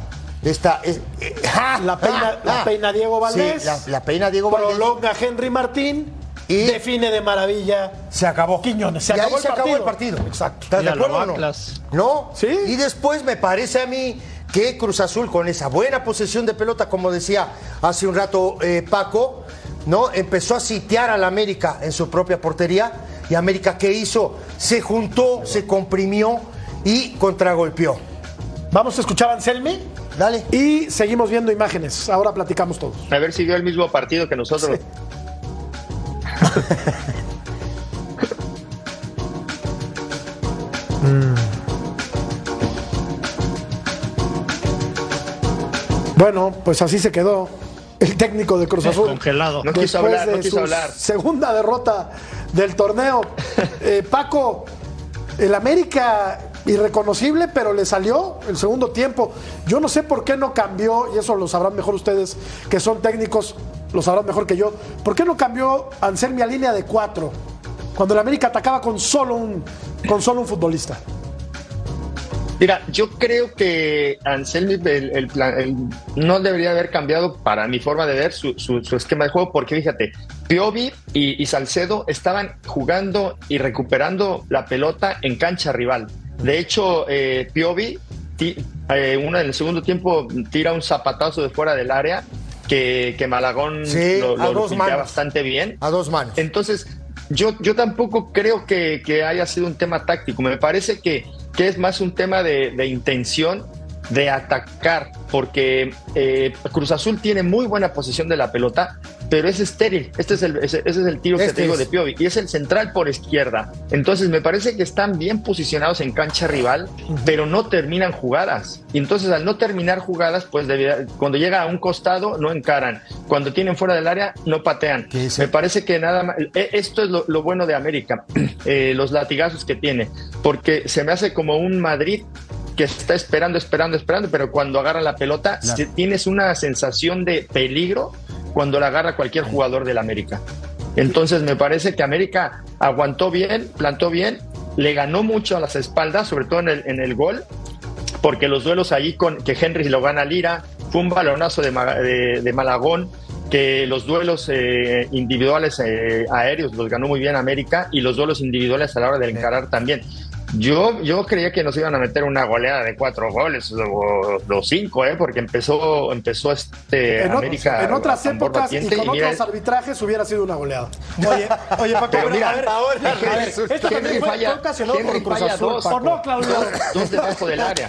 Esta, es- eh, ¡ja! [laughs] La peina, ¡Ja! la peina Diego Valdés. Sí, la, la peina Diego Valdés. Prolonga Henry Martín. Y- define de maravilla. Se acabó. Quiñones. Se Y ahí acabó el se acabó partido. el partido. Exacto. ¿Estás de acuerdo o no? Atlas. ¿No? Sí. Y después me parece a mí que Cruz Azul, con esa buena posesión de pelota, como decía hace un rato eh, Paco, ¿no? Empezó a sitiar al América en su propia portería. Y América, ¿qué hizo? Se juntó, se comprimió y contragolpeó. Vamos a escuchar a Anselmi Dale. y seguimos viendo imágenes. Ahora platicamos todos. A ver si vio el mismo partido que nosotros. [laughs] Bueno, pues así se quedó el técnico de Cruz Azul. Congelado. No quiso hablar, no de quiso hablar. Segunda derrota del torneo. [laughs] Eh, Paco, el América irreconocible, pero le salió el segundo tiempo. Yo no sé por qué no cambió, y eso lo sabrán mejor ustedes, que son técnicos, lo sabrán mejor que yo. ¿Por qué no cambió Anselmi a línea de cuatro? Cuando el América atacaba con solo un, con solo un futbolista. Mira, yo creo que Anselmi el- el no debería haber cambiado, para mi forma de ver, su, esquema de juego, porque fíjate, Piovi y Salcedo estaban jugando y recuperando la pelota en cancha rival. De hecho, eh, Piovi, ti- eh, uno en el segundo tiempo, tira un zapatazo de fuera del área que, que Malagón Sí, lo, a lo dos piltea manos. bastante bien. A dos manos. Entonces, yo, yo tampoco creo que, que haya sido un tema táctico. Me parece que, que es más un tema de, de intención de atacar, porque eh, Cruz Azul tiene muy buena posición de la pelota, pero es estéril. Este es el, ese, ese es el tiro que Este te digo es. de Piovi, y es el central por izquierda. Entonces, me parece que están bien posicionados en cancha rival, pero no terminan jugadas. Y entonces, al no terminar jugadas, pues cuando llega a un costado, no encaran. Cuando tienen fuera del área, no patean. Me parece que nada más. eh, Esto es lo, lo bueno de América, [clears throat] eh, los latigazos que tiene, porque se me hace como un Madrid que está esperando, esperando, esperando, pero cuando agarra la pelota, tienes una sensación de peligro cuando la agarra cualquier jugador del América. Entonces me parece que América aguantó bien, plantó bien, le ganó mucho a las espaldas, sobre todo en el, en el gol, porque los duelos ahí con que Henry lo gana Lira, fue un balonazo de- de Malagón, que los duelos eh, individuales eh, aéreos los ganó muy bien América y los duelos individuales a la hora de encarar también. Yo, yo creía que nos iban a meter una goleada de cuatro goles o, o cinco, ¿eh? porque empezó, empezó este En, América. en otras épocas y con mira, otros arbitrajes hubiera sido una goleada. [laughs] Oye, oye, Paco, Pero pero, mira, a ver, ahora a ver, esto que también fue, falla- fue ocasionado Henry por Cruz falla Azul, dos, Paco. ¿O no, Claudio? dos debajo del área.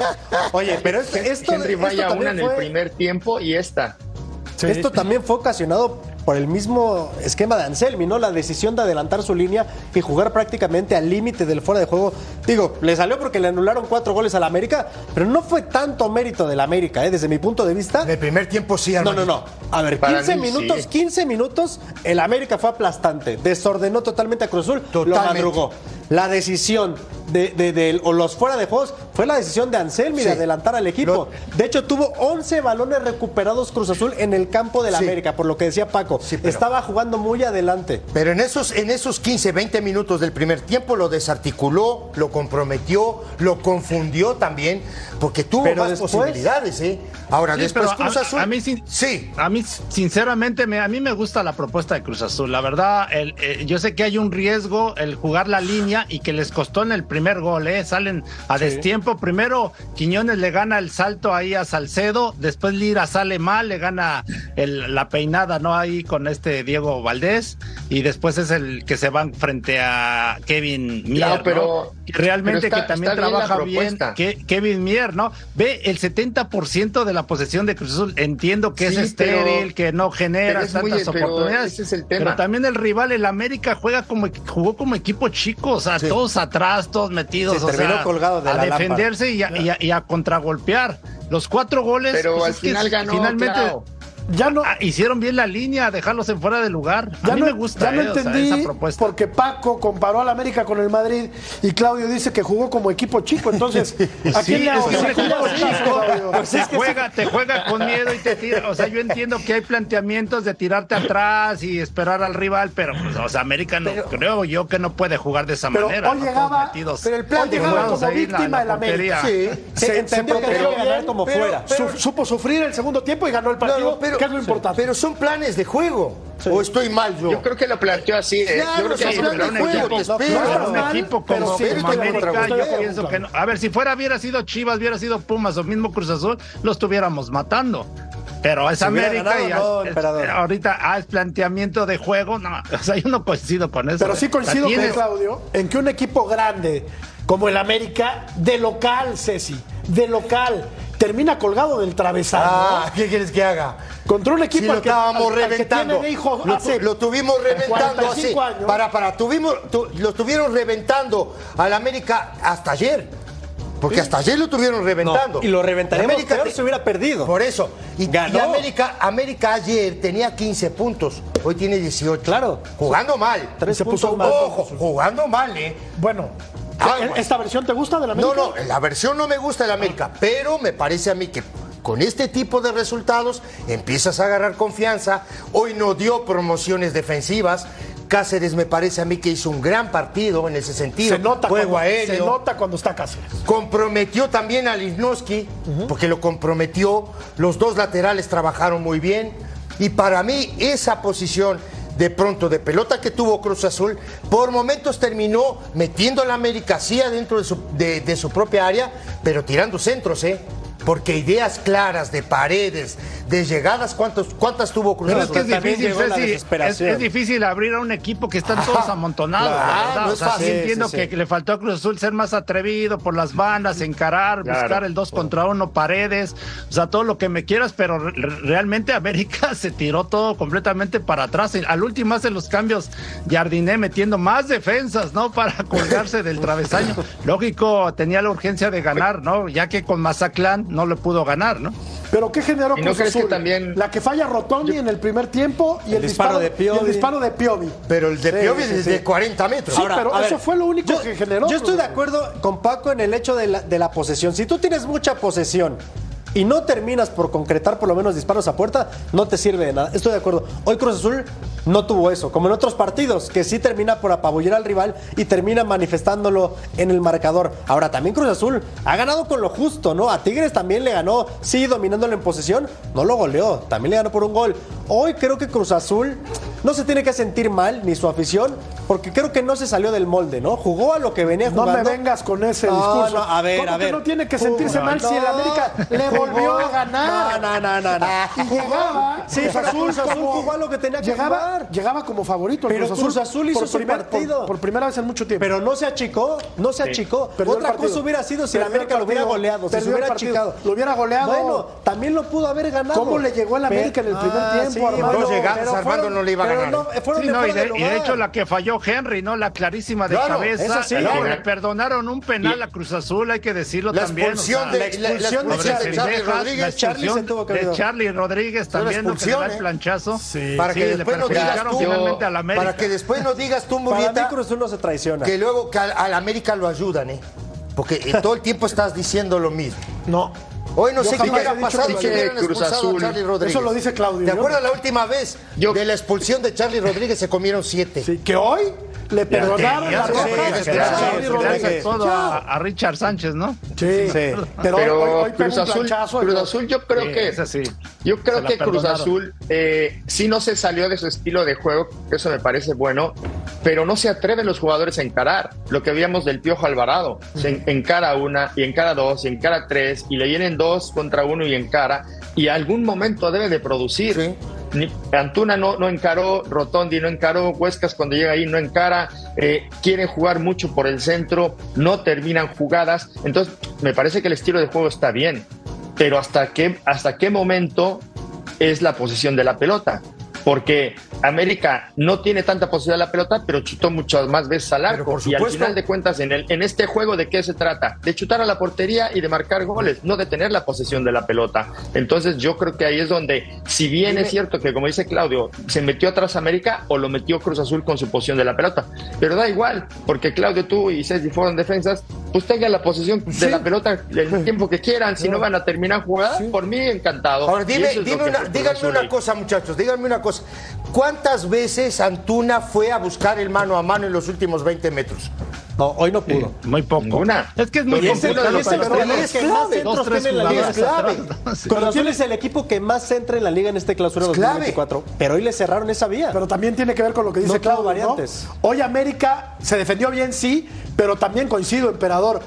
Oye, pero es, esto, Henry esto vaya una también en el fue- primer tiempo y esta. Esto también fue ocasionado por el mismo esquema de Anselmi, ¿no? La decisión de adelantar su línea y jugar prácticamente al límite del fuera de juego. Digo, le salió porque le anularon cuatro goles al América, pero no fue tanto mérito del América, ¿eh? Desde mi punto de vista. El primer tiempo sí, No, no, Armandito. no. A ver, Para 15 mí, minutos, sí. 15 minutos, el América fue aplastante. Desordenó totalmente a Cruz Azul, lo Totalmente. madrugó. La decisión de, de- de- o los fuera de juegos fue la decisión de Anselmi Sí. de adelantar al equipo. De hecho, tuvo 11 balones recuperados Cruz Azul en el campo del Sí. América, por lo que decía Paco. Sí, pero- Estaba jugando muy adelante. Pero en esos, en esos 15, 20 minutos del primer tiempo lo desarticuló, lo comprometió, lo confundió también, porque tuvo Pero más después- posibilidades, ¿eh? Ahora, Sí, después Cruz a, Azul. a mí sí, Sí. a mí sinceramente me, a mí me gusta la propuesta de Cruz Azul. La verdad, el, eh, yo sé que hay un riesgo el jugar la línea y que les costó en el primer gol, ¿eh? Salen a destiempo. Primero Quiñones le gana el salto ahí a Salcedo, después Lira sale mal, le gana el- la peinada, ¿no? Ahí con este Diego Valdés y después es el que se van frente a Kevin Mier, No, ¿no? pero- Realmente pero está- que también bien trabaja bien, que Kevin Mier, ¿no? Ve el 70% de la posesión de Cruz Azul. Entiendo que Sí, es estéril, pero- que no genera muy- tantas pero oportunidades. ese es el tema. Pero también el rival, el América, juega como jugó como equipo chico, o sea, todos atrás, todos metidos, Se o terminó sea, colgado de a la defenderse y a, y a- y a contragolpear. Los cuatro goles. Pero pues al es que final ganó, finalmente. Ya no, Ah, hicieron bien la línea, dejarlos en fuera de lugar. A ya mí no, me gusta ya no eh, o sea, entendí esa propuesta. porque Paco comparó al América con el Madrid y Claudio dice que jugó como equipo chico. Entonces, [laughs] ¿a Sí, quién le es que ¿a un quién le equipo hago caso, chico, Claudio? pues te juega, te juega con miedo y te tira. O sea, yo entiendo que hay planteamientos de tirarte atrás y esperar al rival, pero pues, o sea, América no creo yo que no puede jugar de esa Pero manera. hoy ¿no? llegaba- pero el plan llegaba como víctima la el América. Sí. Se, Se se que ganar como fuera. su- supo sufrir el segundo tiempo y ganó el partido, pero, que es lo importante. pero son planes de juego. ¿O estoy mal yo? Yo creo que lo planteó así. ¿eh? Claro, yo creo que sí, sí, pero pero un juego, equipo- te no, espero. no, Para un mal, equipo como, América, yo pienso que no. A ver, si fuera hubiera sido Chivas, hubiera sido Pumas o mismo Cruz Azul, lo estuviéramos matando. Pero es Si América y no, es- ahorita ah, es planteamiento de juego. No, o sea, yo no coincido con eso. Pero sí coincido con Claudio en que un equipo grande como el América, de local, Ceci, de local, termina colgado del travesaño. Ah, ¿qué quieres que haga? Contra un equipo Si lo al que- estábamos al- al que reventando. hijo lo, hace lo tuvimos reventando 45 hace. años. Para, para, tuvimos, tu- lo estuvieron reventando al América hasta ayer. Porque hasta ayer lo tuvieron reventando. No, y lo reventaríamos América peor te- si hubiera perdido. Por eso. Y, Ganó. y América, América ayer tenía 15 puntos. Hoy tiene 18. Claro. Jugando mal. Tres Se puso puntos mal. más. Ojo, jugando mal, ¿eh? Bueno, Ah, ¿e- bueno. ¿esta versión te gusta de la No, América? no, la versión no me gusta del América, pero me parece a mí que con este tipo de resultados empiezas a agarrar confianza. Hoy no dio promociones defensivas. Cáceres me parece a mí que hizo un gran partido en ese sentido. Se nota, Juego cuando, aéreo. se nota cuando está Cáceres. Comprometió también a Lisnowski, porque lo comprometió. Los dos laterales trabajaron muy bien. Y para mí, esa posición de pronto de pelota que tuvo Cruz Azul, por momentos terminó metiendo a la América sí adentro de su, de, de su propia área, pero tirando centros, ¿eh? Porque ideas claras de paredes, de llegadas, ¿cuántos, ¿cuántas tuvo Cruz Pero es Azul? que es difícil, llegó la Ceci, es, difícil abrir a un equipo que están todos amontonados, claro, no O es sea, sí fácil. entiendo Sí, sí, sí. que le faltó a Cruz Azul ser más atrevido por las bandas, encarar, Claro. buscar el dos contra uno, paredes, o sea, todo lo que me quieras, pero re- realmente América [laughs] se tiró todo completamente para atrás. Al último hace los cambios Jardiné metiendo más defensas, ¿no? Para colgarse del travesaño. [laughs] Lógico, tenía la urgencia de ganar, ¿no? Ya que con Mazatlán no le pudo ganar, ¿no? Pero ¿qué generó ¿Y no Cruz crees que Azul? también- La que falla Rotondi en el primer tiempo y el, El disparo de y el Piovi. disparo de Piovi. Pero el de Sí, Piovi sí, desde sí. 40 metros. Sí, Ahora, pero ver, eso fue lo único yo- que generó. Yo estoy Cruz de Azul. acuerdo con Paco en el hecho de la, de la posesión. Si tú tienes mucha posesión y no terminas por concretar por lo menos disparos a puerta, no te sirve de nada. Estoy de acuerdo. Hoy Cruz Azul no tuvo eso, como en otros partidos, que sí termina por apabullar al rival y termina manifestándolo en el marcador. Ahora, también Cruz Azul ha ganado con lo justo, ¿no? A Tigres también le ganó, sí, dominándolo en posesión, no lo goleó, también le ganó por un gol. Hoy creo que Cruz Azul no se tiene que sentir mal, ni su afición, porque creo que no se salió del molde, ¿no? Jugó a lo que venía No jugando. me vengas con ese No, discurso. no, a ver, ¿Cómo a que ver. no tiene que sentirse mal si el no, América le jugó- volvió a ganar? No, no, no, no. no. Y llegaba. Sí, Cruz Azul Cruz Azul como- jugó a lo que tenía que llegaba, jugar. Llegaba como favorito. el Pero Cruz Azul hizo por su primer- partido. Por, por primera vez en mucho tiempo. Pero no se achicó, no se achicó. El Otra cosa hubiera sido si la América el lo hubiera goleado, si se el hubiera partido. achicado. Lo hubiera goleado. Bueno, también lo pudo haber ganado. ¿Cómo le llegó el América en el primer tiempo, Armando? Dos llegadas, pero Armando no le iba a ganar. no, Sí, no, y, de, hecho la que falló Henry, ¿no? La clarísima de Claro, cabeza. sí. Claro. le perdonaron un penal a Cruz Azul, hay que decirlo La también. expulsión o sea, de- la expulsión de sobre Charlie, la Rodríguez. Charlie se tuvo que de Charlie Rodríguez también, ¿no? que le da el ¿eh? planchazo. Para que Sí, después no digas tú, finalmente a la América. para que después no digas tú, Para mí Murrieta, Cruz Azul no se traiciona. que luego que al, al América lo ayudan, ¿eh? Porque eh, todo el tiempo estás diciendo lo mismo. No. Hoy no Yo sé qué hubiera pasado si hubieran expulsado a Charlie Rodríguez. Eso lo dice Claudio, ¿Te acuerdas la última vez Yo- de la expulsión de Charlie Rodríguez? Se comieron siete. Sí, que hoy le perdonaron la roja a Richard Sánchez, ¿no? Sí, Sí. pero, Pero hoy, hoy Cruz Azul. Cruz yo creo Sí, que sí. yo creo que Cruz. Azul eh, sí no se salió de su estilo de juego, que eso me parece bueno, pero no se atreven los jugadores a encarar. Lo que veíamos del Piojo Alvarado, se en- encara una y encara dos y encara tres y le vienen dos contra uno y encara y algún momento debe de producir. Sí. Antuna no, no encaró, Rotondi no encaró, Huescas cuando llega ahí no encara, eh, quieren jugar mucho por el centro, no terminan jugadas, entonces me parece que el estilo de juego está bien, pero hasta qué, hasta qué momento es la posición de la pelota, porque América no tiene tanta posibilidad de la pelota, pero chutó muchas más veces al arco. por Y al supuesto. final de cuentas, en, el, en este juego, ¿de qué se trata? De chutar a la portería y de marcar goles, no de tener la posesión de la pelota. Entonces, yo creo que ahí es donde, si bien es cierto que, como dice Claudio, se metió atrás América o lo metió Cruz Azul con su posición de la pelota, pero da igual, porque Claudio, tú y Ceci fueron defensas, pues tengan la posesión de la pelota el tiempo que quieran. Si no van a terminar jugada, por mí encantado. Ahora, dime, dime una- díganme una cosa, muchachos, díganme una cosa. ¿Cuántas veces Antuna fue a buscar el mano a mano en los últimos 20 metros? No, hoy no pudo. Muy poco. Ninguna. Es que es muy Pero es clave. más centros Dos, tres tiene la liga. Es clave. [laughs] Sí. Cruz Azul es el equipo que más centra en la liga en este clausura Es clave. 2024. Pero hoy le cerraron esa vía. Pero también tiene que ver con lo que dice No Claudio, ¿no? variantes. Hoy América se defendió bien, sí, pero también coincido, emperador.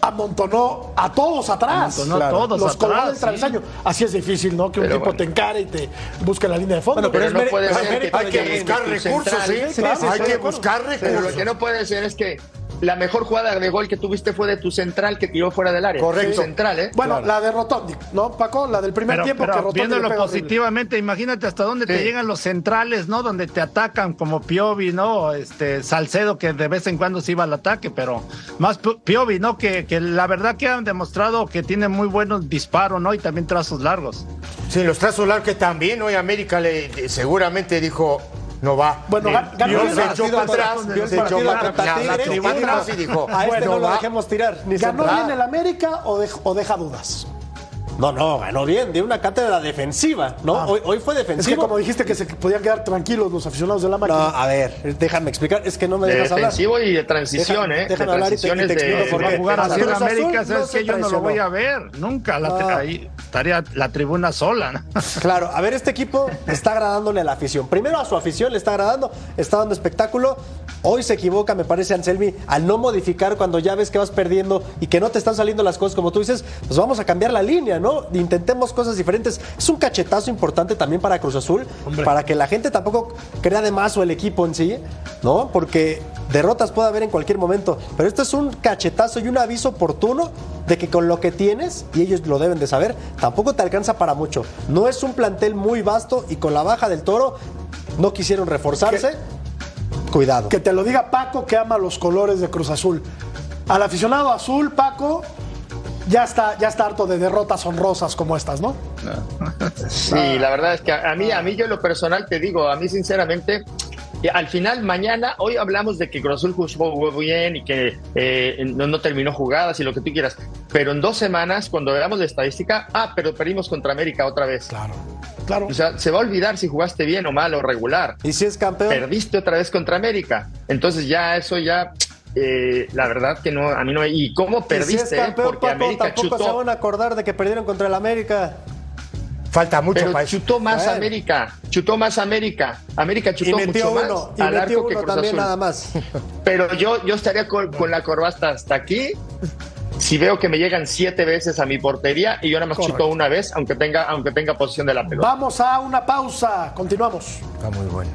Amontonó a todos atrás. Amontonó a todos Los colgó atrás, del travesaño. Así es difícil, ¿no? Que un Pero tipo bueno. te encare y te busque la línea de fondo. Bueno, Pero, es no puede ser que, Hay que buscar recursos, central- ¿sí? sí, sí, Hay que buscar Pero recursos. lo que no puede ser es que la mejor jugada de gol que tuviste fue de tu central que tiró fuera del área. Correcto. Tu central, ¿eh? bueno, la de Rotondi, ¿no, Paco? La del primer Pero, tiempo pero que Rotondi viéndolo horrible. positivamente, imagínate hasta dónde te llegan los centrales, ¿no? Donde te atacan como Piovi, ¿no? Este Salcedo que de vez en cuando se iba al ataque, pero más Pi- Piovi, ¿no? Que, que la verdad que han demostrado que tiene muy buenos disparos, ¿no? Y también trazos largos. Sí, los trazos largos que también hoy América le seguramente dijo no va. Bueno, gan- ganó se echó para atrás, se echó para atrás, y dijo, A este no lo dejemos tirar. ¿Ganó bien el América o deja dudas? No, no, ganó bien. Dio una cátedra defensiva, ¿no? Ah. Hoy, hoy fue Es que defensivo. como dijiste que se podían quedar tranquilos los aficionados de la No, máquina. a ver, déjame explicar. Es que no me De dejas hablar. defensivo y de transición, Deja- ¿eh? déjame de hablar y te- de, por qué. a jugar así en América, no ¿sabes se que Yo no lo voy a ver, nunca. La, No. Ahí estaría la tribuna sola, ¿no? [laughs] Claro, a ver, este equipo está agradándole a la afición. Primero a su afición le está agradando, está dando espectáculo. Hoy se equivoca, me parece, Anselmi, al no modificar cuando ya ves que vas perdiendo y que no te están saliendo las cosas como tú dices, pues vamos a cambiar la línea, ¿no? Intentemos cosas diferentes. Es un cachetazo importante también para Cruz Azul, para que la gente tampoco crea de más o el equipo en sí, ¿no? Porque derrotas puede haber en cualquier momento, pero esto es un cachetazo y un aviso oportuno de que con lo que tienes, y ellos lo deben de saber, tampoco te alcanza para mucho. No es un plantel muy vasto y con la baja del toro no quisieron reforzarse. Cuidado. Que te lo diga Paco que ama los colores de Cruz Azul. Al aficionado azul, Paco, ya está, ya está harto de derrotas honrosas como estas, ¿no? [laughs] Sí, la verdad es que a mí, a mí yo en lo personal te digo, a mí sinceramente, al final mañana, hoy hablamos de que Cruz Azul jugó bien y que eh, no, no terminó jugadas y lo que tú quieras, pero en dos semanas, cuando veamos la estadística, ah, pero perdimos contra América otra vez. Claro. Claro. O sea, se va a olvidar si jugaste bien o mal o regular. Y si es campeón, Perdiste otra vez contra América. Entonces ya eso ya, eh, la verdad que no, a mí no. ¿Y cómo y si perdiste? es eh? campeón, Porque Paco, América tampoco se van a acordar de que perdieron contra el América. Falta mucho Pero para eso. chutó más. América, chutó más América. América Y chutó metió mucho uno, más y al metió arco que uno también Azul. nada más. [laughs] Pero yo, yo estaría con, con la corbata hasta aquí. Si veo que me llegan siete veces a mi portería y yo nada más Correcto. chuto una vez, aunque tenga, aunque tenga posición de la pelota. Vamos a una pausa. Continuamos. Está muy bueno.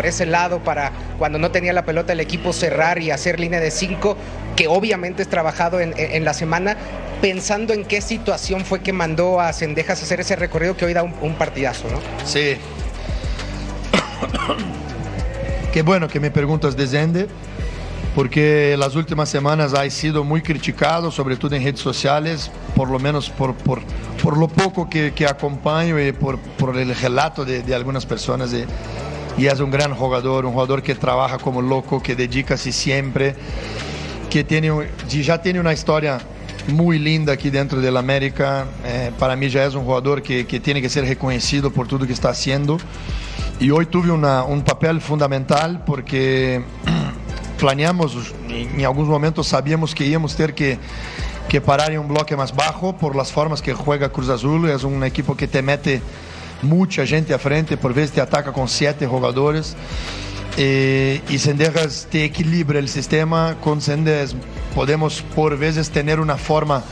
Por ese lado para cuando no tenía la pelota el equipo cerrar y hacer línea de cinco, que obviamente es trabajado en, en- en la semana, pensando en qué situación fue que mandó a Cendejas a hacer ese recorrido que hoy da un, un partidazo, ¿no? Sí. [coughs] Qué bueno que me preguntas de Zende, porque las últimas semanas ha sido muy criticado, sobre todo en redes sociales, por lo menos por, por, por lo poco que, que acompaño y por, por el relato de, de algunas personas. Y, y es un gran jugador, un jugador que trabaja como loco, que dedica-se siempre, que tiene, un- y ya tiene una historia muy linda aquí dentro del América. Eh, para mí ya es un jugador que, que tiene que ser reconocido por todo que está haciendo. Y hoy tuve un papel fundamental porque [clears throat] planeamos, en algunos momentos sabíamos que íbamos a tener que, que parar en un bloque más bajo por las formas que juega Cruz Azul. Es un equipo que te mete mucha gente a frente, por veces te ataca con siete jugadores. Eh, y Sendejas te equilibra el sistema. Con Sendejas podemos por veces tener una forma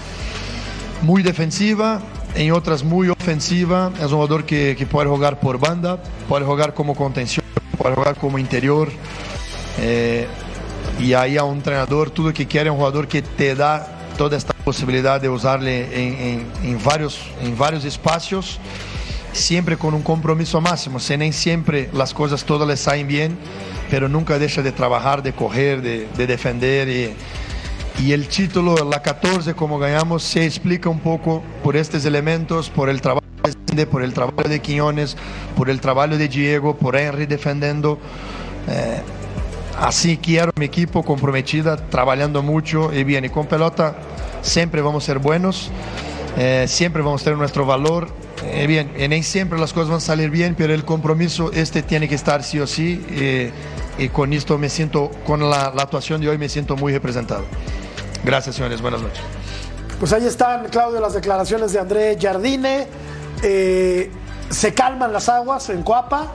muy defensiva, en otras muy ofensiva. Es un jugador que, que puede jugar por banda, puede jugar como contención, puede jugar como interior. Eh, y ahí a un entrenador, todo que quiere un jugador que te da toda esta posibilidad de usarle en, en, en varios, en varios espacios, siempre con un compromiso máximo. Se nem siempre las cosas todas le salen bien, pero nunca deja de trabajar, de correr, de, de defender. Y, y el título, la 14, como ganhamos, se explica un poco por estos elementos, por el trabajo de por el trabajo de Quiñones, por el trabajo de Diego, por Henry defendiendo. Eh, así quiero mi equipo comprometida, trabajando mucho y bien. Y con pelota siempre vamos a ser buenos, eh, siempre vamos a tener nuestro valor. Eh, bien, nem siempre las cosas van a salir bien, pero el compromiso este tiene que estar sí o sí. eh, y con esto me siento, con la, la actuación de hoy me siento muy representado. Gracias, señores. Buenas noches. Pues ahí están, Claudio, las declaraciones de André Jardine. Eh, se calman las aguas en Coapa,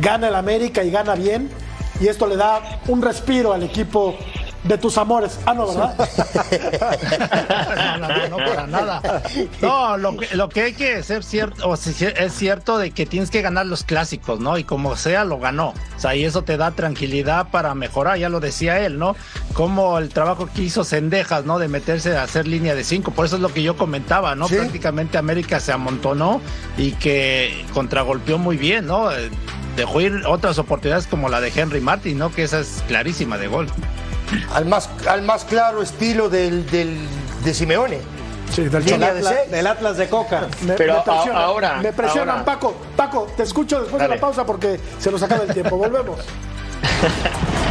gana el América y gana bien. Y esto le da un respiro al equipo de tus amores. Ah, no, ¿verdad? no, [laughs] no, no, no, para nada. No, lo que, lo que hay que ser cierto, o si es cierto de que tienes que ganar los clásicos, ¿no? Y como sea, lo ganó. O sea, y eso te da tranquilidad para mejorar, ya lo decía él, ¿no? Como el trabajo que hizo Sendejas, ¿no? De meterse a hacer línea de cinco. Por eso es lo que yo comentaba, ¿no? Sí. Prácticamente América se amontonó y que contragolpeó muy bien, ¿no? Eh, Dejó ir otras oportunidades como la de Henry Martin, ¿no? Que esa es clarísima de gol. Al más, al más claro estilo del, del, de Simeone. Sí, del Línea Cholo. de seis. Del Atlas de Coca. Me, Pero me a- presionan, ahora- me presionan, ahora- Paco. Paco, te escucho después de la pausa porque se nos acaba el tiempo. Volvemos. [laughs]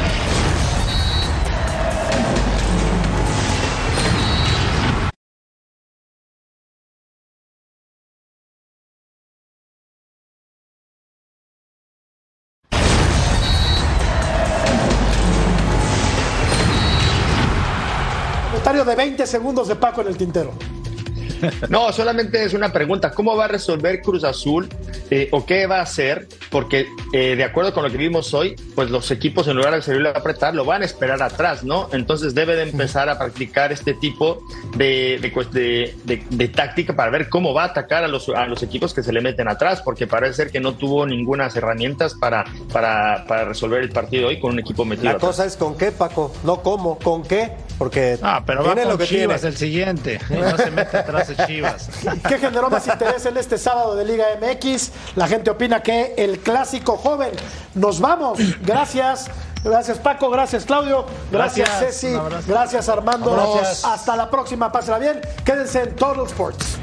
de 20 segundos de Paco en el tintero. No, solamente es una pregunta. ¿Cómo va a resolver Cruz Azul eh, o qué va a hacer? Porque eh, de acuerdo con lo que vimos hoy, pues los equipos en lugar de servirle a apretar, lo van a esperar atrás, ¿no? Entonces debe de empezar a practicar este tipo de, de, cues- de- de- de táctica para ver cómo va a atacar a los, a los equipos que se le meten atrás, porque parece ser que no tuvo ninguna herramientas para, para, para resolver el partido hoy con un equipo metido La atrás. cosa es con qué, Paco, no cómo, con qué, porque Ah, pero va tiene con lo que Chivas tiene. el siguiente. Y [laughs] no se mete atrás de Chivas. [laughs] ¿Qué generó más interés en este sábado de Liga MX? La gente opina que el clásico joven. Nos vamos. Gracias. Gracias Paco, gracias Claudio, gracias, Gracias, Ceci, gracias Armando. Gracias. Hasta la próxima, pásela bien. Quédense en Total Sports.